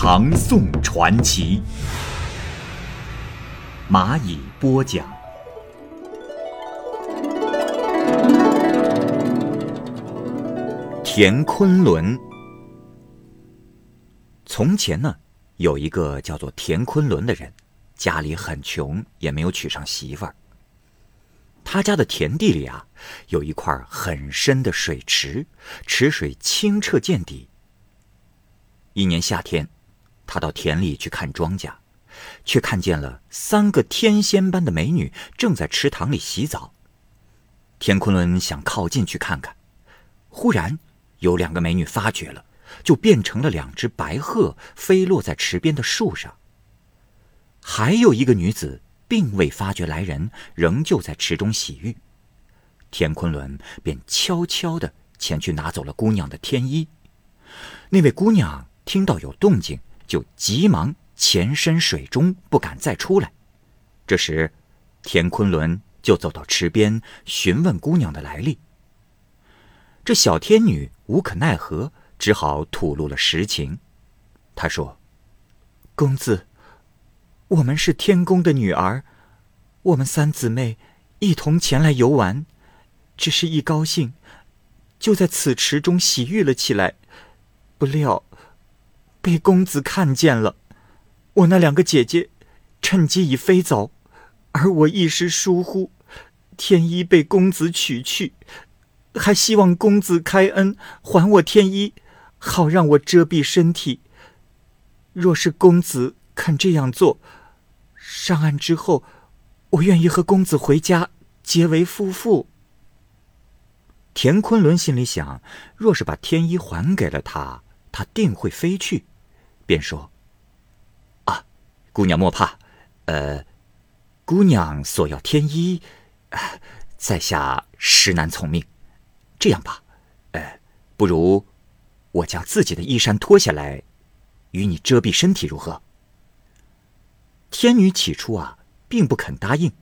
唐宋传奇》，蚂蚁播讲。田昆仑。从前呢，有一个叫做田昆仑的人，家里很穷，也没有娶上媳妇儿。他家的田地里啊，有一块很深的水池，池水清澈见底。一年夏天，他到田里去看庄稼，却看见了三个天仙般的美女正在池塘里洗澡。田昆仑想靠近去看看，忽然有两个美女发觉了，就变成了两只白鹤，飞落在池边的树上。还有一个女子。并未发觉来人，仍旧在池中洗浴。田昆仑便悄悄地前去拿走了姑娘的天衣。那位姑娘听到有动静，就急忙潜身水中，不敢再出来。这时，田昆仑就走到池边，询问姑娘的来历。这小天女无可奈何，只好吐露了实情。她说：“公子。”我们是天宫的女儿，我们三姊妹一同前来游玩，只是一高兴，就在此池中洗浴了起来。不料被公子看见了，我那两个姐姐趁机已飞走，而我一时疏忽，天衣被公子取去，还希望公子开恩还我天衣，好让我遮蔽身体。若是公子肯这样做。上岸之后，我愿意和公子回家结为夫妇。田昆仑心里想：若是把天衣还给了他，他定会飞去。便说：“啊，姑娘莫怕，呃，姑娘所要天衣，在下实难从命。这样吧，呃，不如我将自己的衣衫脱下来，与你遮蔽身体，如何？”天女起初啊，并不肯答应。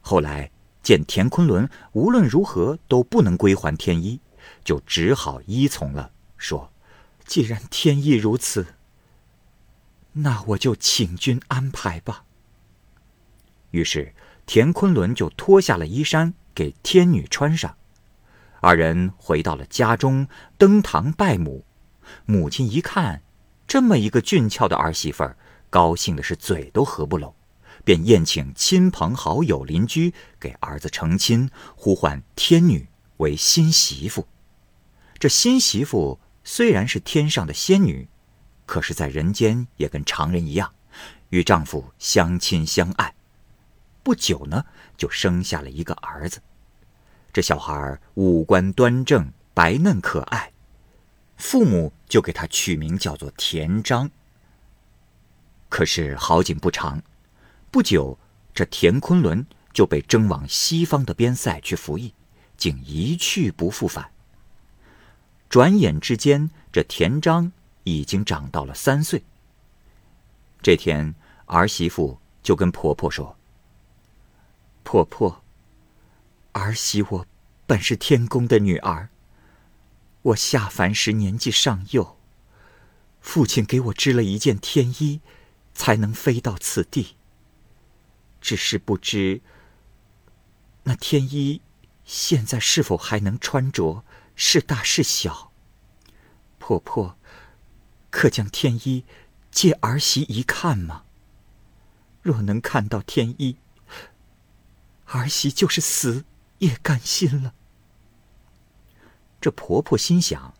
后来见田昆仑无论如何都不能归还天衣，就只好依从了，说：“既然天意如此，那我就请君安排吧。”于是田昆仑就脱下了衣衫给天女穿上，二人回到了家中，登堂拜母。母亲一看，这么一个俊俏的儿媳妇儿。高兴的是嘴都合不拢，便宴请亲朋好友、邻居给儿子成亲，呼唤天女为新媳妇。这新媳妇虽然是天上的仙女，可是，在人间也跟常人一样，与丈夫相亲相爱。不久呢，就生下了一个儿子。这小孩五官端正、白嫩可爱，父母就给他取名叫做田章。可是好景不长，不久，这田昆仑就被征往西方的边塞去服役，竟一去不复返。转眼之间，这田章已经长到了三岁。这天，儿媳妇就跟婆婆说：“婆婆，儿媳我本是天宫的女儿，我下凡时年纪尚幼，父亲给我织了一件天衣。”才能飞到此地。只是不知那天衣现在是否还能穿着，是大是小。婆婆，可将天衣借儿媳一看吗？若能看到天衣，儿媳就是死也甘心了。这婆婆心想。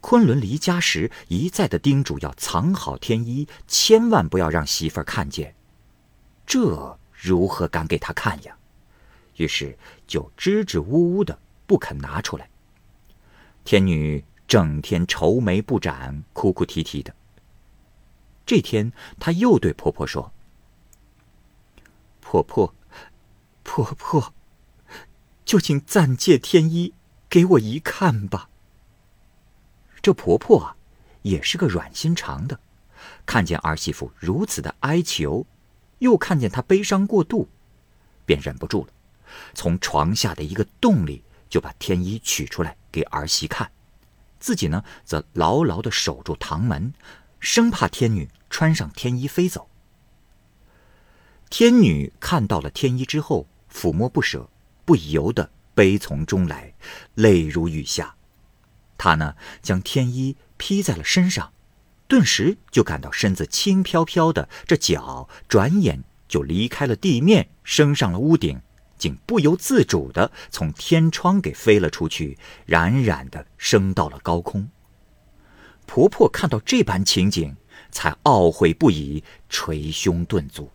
昆仑离家时一再的叮嘱要藏好天衣，千万不要让媳妇儿看见。这如何敢给他看呀？于是就支支吾吾的不肯拿出来。天女整天愁眉不展，哭哭啼啼的。这天，她又对婆婆说：“婆婆，婆婆，就请暂借天衣给我一看吧。”这婆婆啊，也是个软心肠的，看见儿媳妇如此的哀求，又看见她悲伤过度，便忍不住了，从床下的一个洞里就把天衣取出来给儿媳看，自己呢则牢牢的守住堂门，生怕天女穿上天衣飞走。天女看到了天衣之后，抚摸不舍，不由得悲从中来，泪如雨下。她呢，将天衣披在了身上，顿时就感到身子轻飘飘的，这脚转眼就离开了地面，升上了屋顶，竟不由自主的从天窗给飞了出去，冉冉的升到了高空。婆婆看到这般情景，才懊悔不已，捶胸顿足。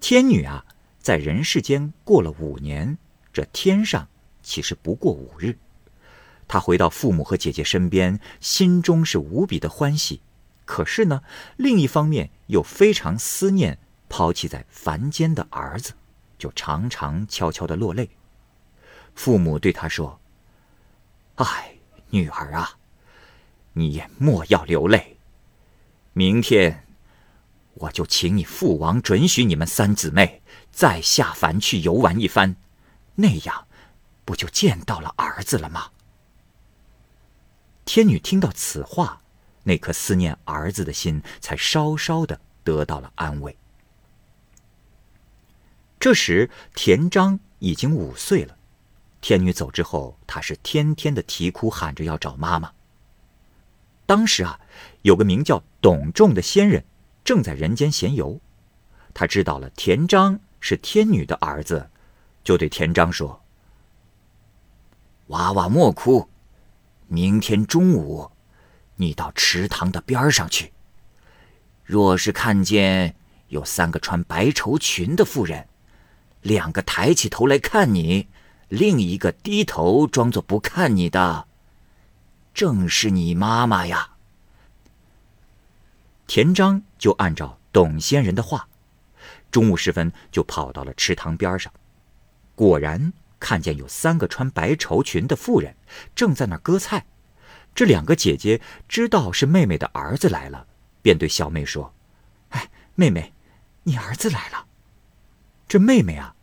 天女啊，在人世间过了五年，这天上。其实不过五日，她回到父母和姐姐身边，心中是无比的欢喜。可是呢，另一方面又非常思念抛弃在凡间的儿子，就常常悄悄的落泪。父母对他说：“哎，女儿啊，你也莫要流泪。明天，我就请你父王准许你们三姊妹再下凡去游玩一番，那样。”不就见到了儿子了吗？天女听到此话，那颗思念儿子的心才稍稍的得到了安慰。这时，田章已经五岁了。天女走之后，他是天天的啼哭喊着要找妈妈。当时啊，有个名叫董仲的仙人正在人间闲游，他知道了田章是天女的儿子，就对田章说。娃娃莫哭，明天中午，你到池塘的边上去。若是看见有三个穿白绸裙的妇人，两个抬起头来看你，另一个低头装作不看你的，正是你妈妈呀。田章就按照董仙人的话，中午时分就跑到了池塘边上，果然。看见有三个穿白绸裙的妇人正在那割菜，这两个姐姐知道是妹妹的儿子来了，便对小妹说：“哎，妹妹，你儿子来了。”这妹妹啊，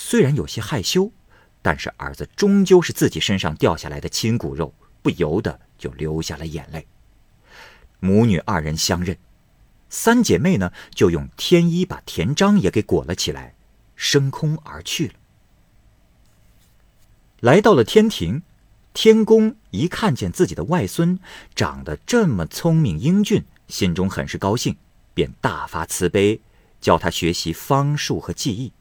虽然有些害羞，但是儿子终究是自己身上掉下来的亲骨肉，不由得就流下了眼泪。母女二人相认，三姐妹呢就用天衣把田章也给裹了起来，升空而去了。来到了天庭，天公一看见自己的外孙长得这么聪明英俊，心中很是高兴，便大发慈悲，教他学习方术和技艺。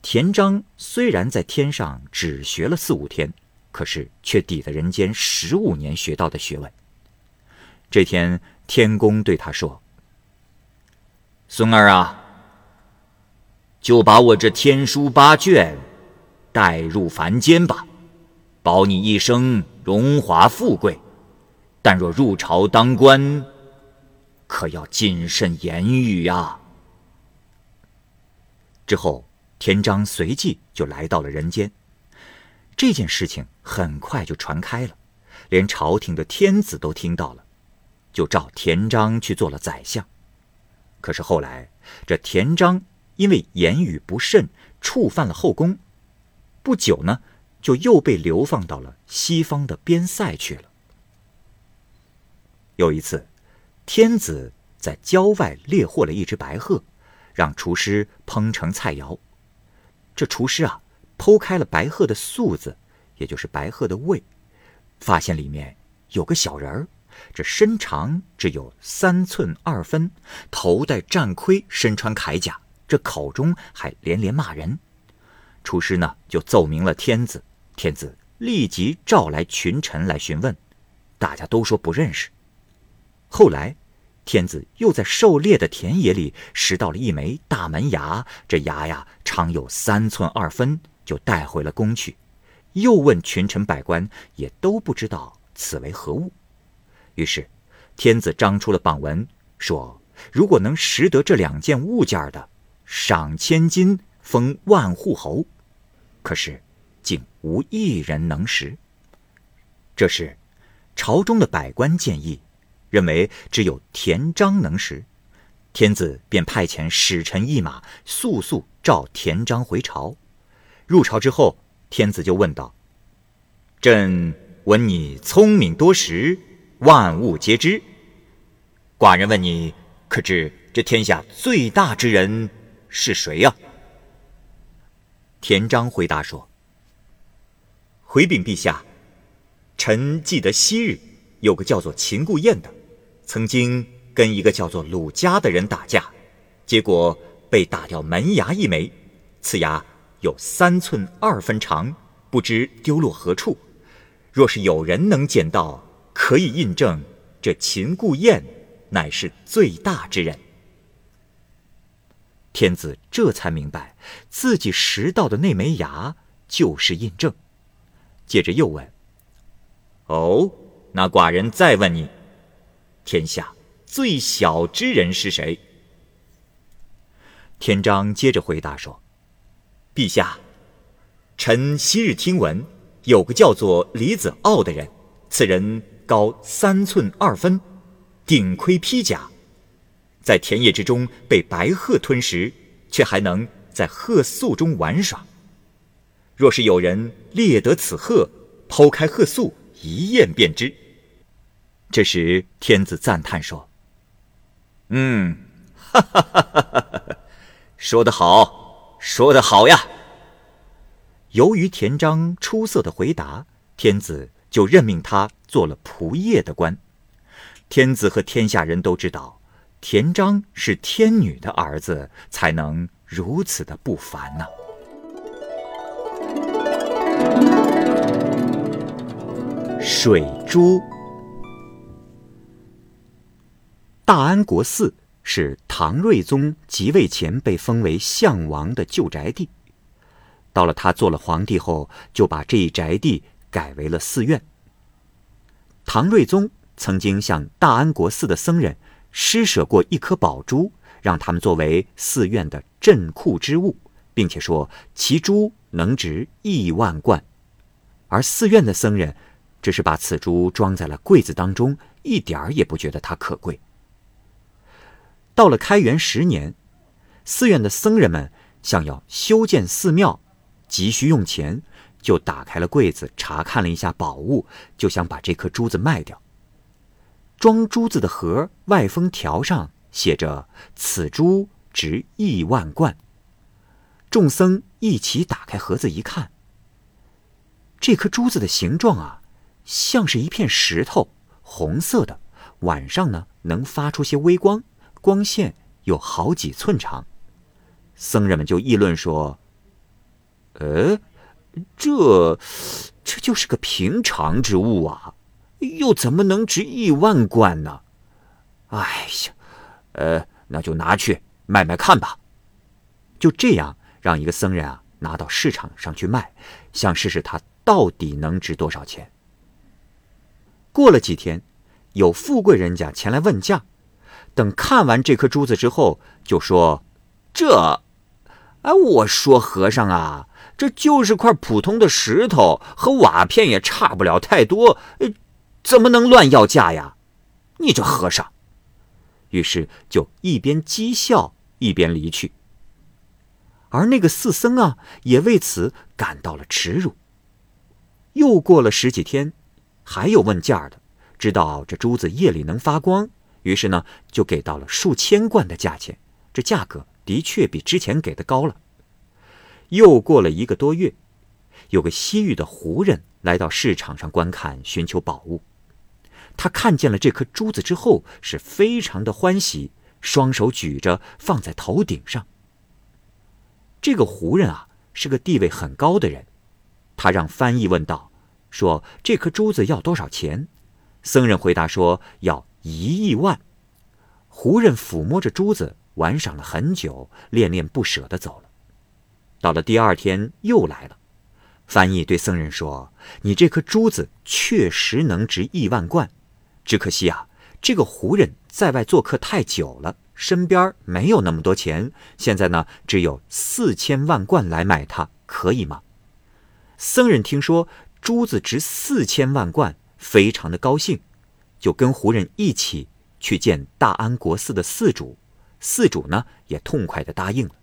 田章虽然在天上只学了四五天，可是却抵得人间十五年学到的学问。这天，天公对他说：“孙儿啊，就把我这天书八卷。”带入凡间吧，保你一生荣华富贵。但若入朝当官，可要谨慎言语呀。之后，田章随即就来到了人间。这件事情很快就传开了，连朝廷的天子都听到了，就召田章去做了宰相。可是后来，这田章因为言语不慎，触犯了后宫。不久呢，就又被流放到了西方的边塞去了。有一次，天子在郊外猎获了一只白鹤，让厨师烹成菜肴。这厨师啊，剖开了白鹤的素子，也就是白鹤的胃，发现里面有个小人儿，这身长只有三寸二分，头戴战盔，身穿铠甲，这口中还连连骂人。厨师呢，就奏明了天子，天子立即召来群臣来询问，大家都说不认识。后来，天子又在狩猎的田野里拾到了一枚大门牙，这牙呀长有三寸二分，就带回了宫去。又问群臣百官，也都不知道此为何物。于是，天子张出了榜文，说如果能识得这两件物件的，赏千金，封万户侯。可是，竟无一人能识。这时，朝中的百官建议，认为只有田章能识。天子便派遣使臣一马，速速召田章回朝。入朝之后，天子就问道：“朕闻你聪明多识，万物皆知。寡人问你，可知这天下最大之人是谁呀？”田章回答说：“回禀陛下，臣记得昔日有个叫做秦固彦的，曾经。”跟一个叫做鲁家的人打架，结果被打掉门牙一枚，此牙有三寸二分长，不知丢落何处。若是有人能捡到，可以印证这秦固彦乃是最大之人。天子这才明白，自己拾到的那枚牙就是印证。接着又问：“哦，那寡人再问你，天下。”最小之人是谁？天章接着回答说：“陛下，臣昔日听闻，有个叫做李子傲的人，此人高三寸二分，顶盔披甲，在田野之中被白鹤吞食，却还能在鹤宿中玩耍。若是有人猎得此鹤，剖开鹤宿，一验便知。”这时，天子赞叹说。嗯，哈哈哈哈哈！说得好，说得好呀。由于田章出色的回答，天子就任命他做了仆射的官。天子和天下人都知道，田章是天女的儿子，才能如此的不凡呢。水珠。大安国寺是唐睿宗即位前被封为相王的旧宅地，到了他做了皇帝后，就把这一宅地改为了寺院。唐睿宗曾经向大安国寺的僧人施舍过一颗宝珠，让他们作为寺院的镇库之物，并且说其珠能值亿万贯，而寺院的僧人只是把此珠装在了柜子当中，一点儿也不觉得它可贵。到了开元十年，寺院的僧人们想要修建寺庙，急需用钱，就打开了柜子，查看了一下宝物，就想把这颗珠子卖掉。装珠子的盒外封条上写着“此珠值亿万贯”。众僧一起打开盒子一看，这颗珠子的形状啊，像是一片石头，红色的，晚上呢能发出些微光。光线有好几寸长，僧人们就议论说：“呃，这这就是个平常之物啊，又怎么能值亿万贯呢？”哎呀，呃，那就拿去卖卖看吧。就这样，让一个僧人啊拿到市场上去卖，想试试它到底能值多少钱。过了几天，有富贵人家前来问价。等看完这颗珠子之后，就说：“这，哎，我说和尚啊，这就是块普通的石头，和瓦片也差不了太多，怎么能乱要价呀？你这和尚。”于是就一边讥笑一边离去。而那个四僧啊，也为此感到了耻辱。又过了十几天，还有问价的，知道这珠子夜里能发光。于是呢，就给到了数千贯的价钱，这价格的确比之前给的高了。又过了一个多月，有个西域的胡人来到市场上观看，寻求宝物。他看见了这颗珠子之后，是非常的欢喜，双手举着放在头顶上。这个胡人啊，是个地位很高的人，他让翻译问道：“说这颗珠子要多少钱？”僧人回答说：“要。”一亿万，胡人抚摸着珠子，玩赏了很久，恋恋不舍的走了。到了第二天，又来了。翻译对僧人说：“你这颗珠子确实能值亿万贯，只可惜啊，这个胡人在外做客太久了，身边没有那么多钱，现在呢只有四千万贯来买它，可以吗？僧人听说珠子值四千万贯，非常的高兴，就跟胡人一起去见大安国寺的寺主，寺主呢也痛快的答应了。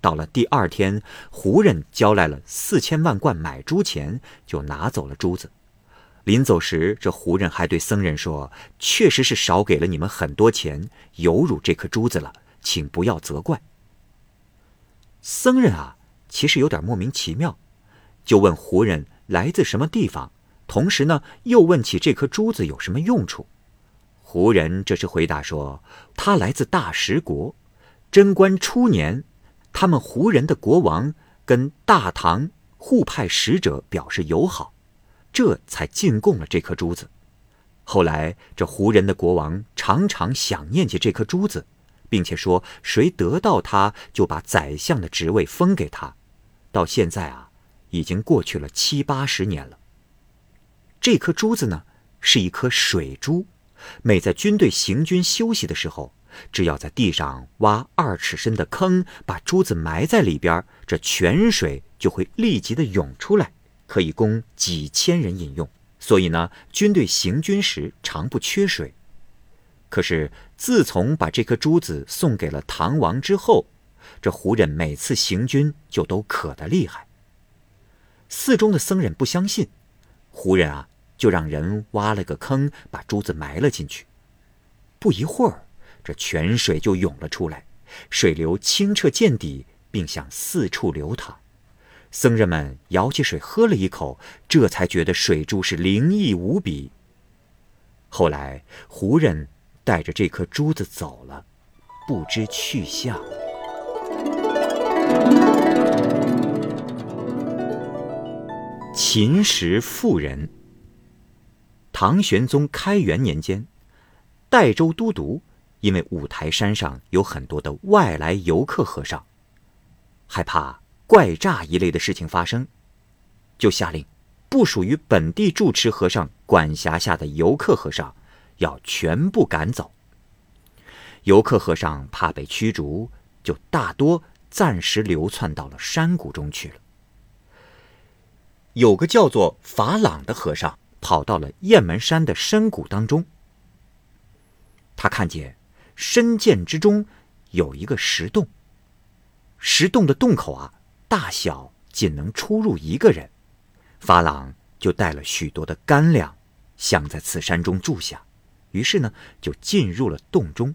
到了第二天，胡人交来了四千万贯买珠钱，就拿走了珠子。临走时，这胡人还对僧人说：“确实是少给了你们很多钱，有辱这颗珠子了，请不要责怪。”僧人啊，其实有点莫名其妙，就问胡人来自什么地方，同时呢，又问起这颗珠子有什么用处。胡人这时回答说：“他来自大食国，贞观初年，他们胡人的国王跟大唐互派使者表示友好。”这才进贡了这颗珠子。后来，这胡人的国王常常想念起这颗珠子，并且说谁得到它，就把宰相的职位封给他。到现在啊，已经过去了七八十年了。这颗珠子呢，是一颗水珠，每在军队行军休息的时候，只要在地上挖二尺深的坑，把珠子埋在里边，这泉水就会立即的涌出来。可以供几千人饮用，所以呢，军队行军时常不缺水。可是自从把这颗珠子送给了唐王之后，这胡人每次行军就都渴得厉害。寺中的僧人不相信，胡人啊就让人挖了个坑，把珠子埋了进去。不一会儿，这泉水就涌了出来，水流清澈见底，并向四处流淌。僧人们舀起水喝了一口，这才觉得水珠是灵异无比。后来胡人带着这颗珠子走了，不知去向。秦时妇人。唐玄宗开元年间，代州都督因为五台山上有很多的外来游客和尚，害怕。怪诈一类的事情发生，就下令，不属于本地住持和尚管辖下的游客和尚，要全部赶走。游客和尚怕被驱逐，就大多暂时流窜到了山谷中去了。有个叫做法朗的和尚，跑到了雁门山的深谷当中。他看见深涧之中有一个石洞，石洞的洞口啊。大小仅能出入一个人，法朗就带了许多的干粮，想在此山中住下。于是呢，就进入了洞中。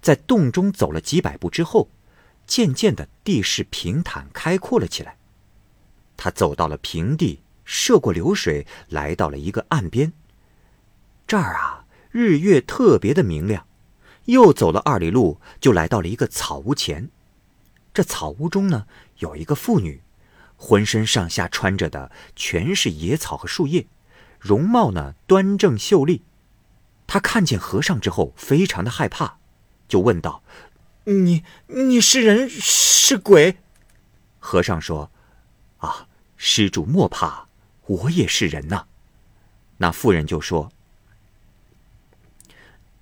在洞中走了几百步之后，渐渐的地势平坦开阔了起来。他走到了平地，涉过流水，来到了一个岸边。这儿啊，日月特别的明亮。又走了二里路，就来到了一个草屋前。这草屋中呢，有一个妇女，浑身上下穿着的全是野草和树叶，容貌呢端正秀丽。她看见和尚之后，非常的害怕，就问道：“你你是人是鬼？”和尚说：“啊，施主莫怕，我也是人呐。”那妇人就说：“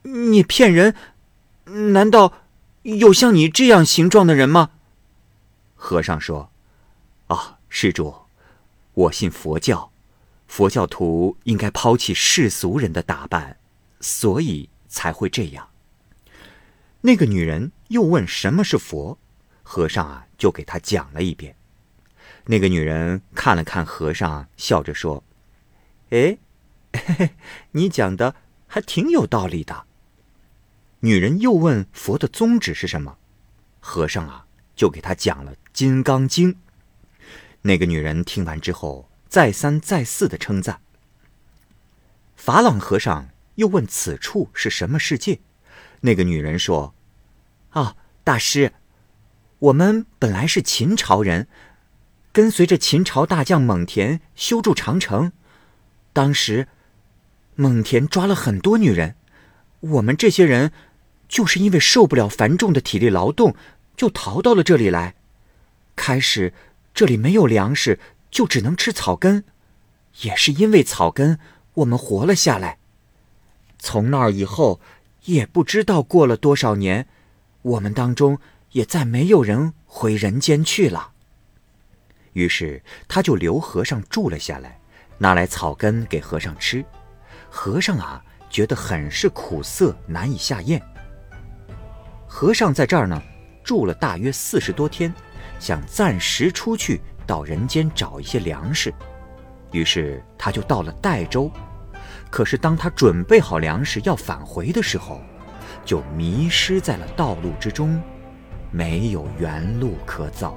你骗人！难道有像你这样形状的人吗？”和尚说：“啊，施主，我信佛教，佛教徒应该抛弃世俗人的打扮，所以才会这样。”那个女人又问：“什么是佛？”和尚啊，就给她讲了一遍。那个女人看了看和尚，笑着说：“哎，你讲的还挺有道理的。”女人又问：“佛的宗旨是什么？”和尚啊。就给他讲了《金刚经》。那个女人听完之后，再三再四的称赞。法朗和尚又问：“此处是什么世界？”那个女人说：“啊，大师，我们本来是秦朝人，跟随着秦朝大将蒙恬修筑长城。当时，蒙恬抓了很多女人，我们这些人就是因为受不了繁重的体力劳动。”就逃到了这里来。开始，这里没有粮食，就只能吃草根。也是因为草根，我们活了下来。从那儿以后，也不知道过了多少年，我们当中也再没有人回人间去了。于是他就留和尚住了下来，拿来草根给和尚吃。和尚啊，觉得很是苦涩，难以下咽。和尚在这儿呢，住了大约四十多天，想暂时出去到人间找一些粮食，于是他就到了代州。可是当他准备好粮食要返回的时候，就迷失在了道路之中，没有原路可走